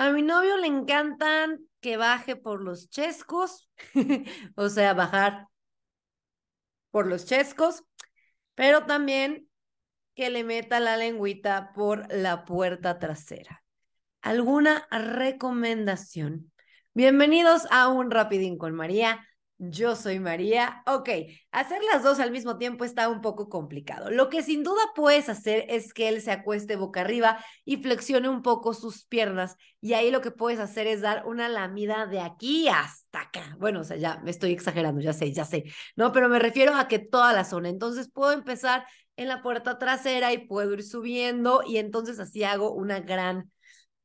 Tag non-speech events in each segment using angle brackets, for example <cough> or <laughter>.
A mi novio le encantan que baje por los chescos, <laughs> o sea, bajar por los chescos, pero también que le meta la lengüita por la puerta trasera. ¿Alguna recomendación? Bienvenidos a un Rapidín con María. Yo soy María. Ok, hacer las dos al mismo tiempo está un poco complicado. Lo que sin duda puedes hacer es que él se acueste boca arriba y flexione un poco sus piernas. Y ahí lo que puedes hacer es dar una lamida de aquí hasta acá. Bueno, o sea, ya me estoy exagerando, ya sé, ya sé. No, pero me refiero a que toda la zona. Entonces puedo empezar en la puerta trasera y puedo ir subiendo y entonces así hago una gran,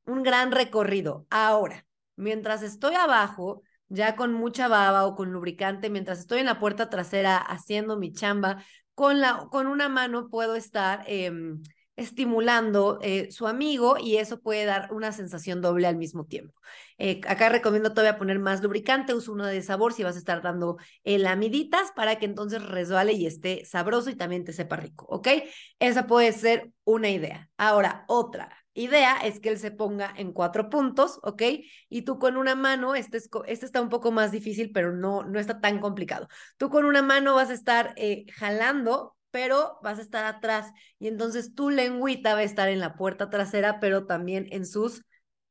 un gran recorrido. Ahora, mientras estoy abajo, ya con mucha baba o con lubricante, mientras estoy en la puerta trasera haciendo mi chamba, con, la, con una mano puedo estar em, estimulando eh, su amigo y eso puede dar una sensación doble al mismo tiempo. Eh, acá recomiendo todavía poner más lubricante, uso uno de sabor si vas a estar dando eh, lamiditas para que entonces resbale y esté sabroso y también te sepa rico, ¿ok? Esa puede ser una idea. Ahora, otra idea es que él se ponga en cuatro puntos, ¿ok? Y tú con una mano, este, es, este está un poco más difícil, pero no, no está tan complicado. Tú con una mano vas a estar eh, jalando, pero vas a estar atrás y entonces tu lengüita va a estar en la puerta trasera, pero también en sus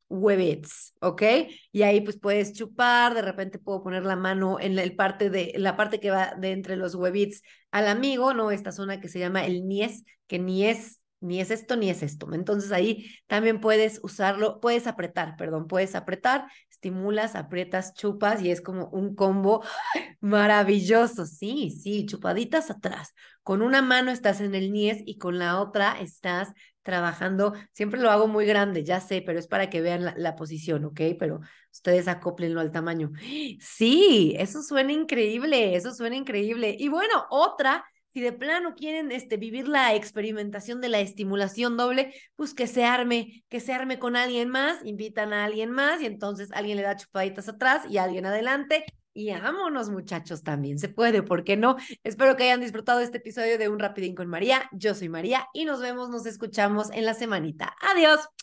huevets, ¿ok? Y ahí pues puedes chupar, de repente puedo poner la mano en la, parte de la parte que va de entre los huevits al amigo, ¿no? Esta zona que se llama el nies, que ni es ni es esto ni es esto. Entonces ahí también puedes usarlo, puedes apretar, perdón, puedes apretar, estimulas, aprietas, chupas y es como un combo <laughs> maravilloso. Sí, sí, chupaditas atrás. Con una mano estás en el nies y con la otra estás trabajando. Siempre lo hago muy grande, ya sé, pero es para que vean la, la posición, ¿ok? Pero ustedes acoplenlo al tamaño. <gasps> Sí, eso suena increíble, eso suena increíble. Y bueno, otra si de plano quieren este, vivir la experimentación de la estimulación doble, pues que se arme, que se arme con alguien más, invitan a alguien más y entonces alguien le da chupaditas atrás y alguien adelante. Y vámonos, muchachos, también se puede, ¿por qué no? Espero que hayan disfrutado este episodio de Un Rapidín con María. Yo soy María y nos vemos, nos escuchamos en la semanita. Adiós.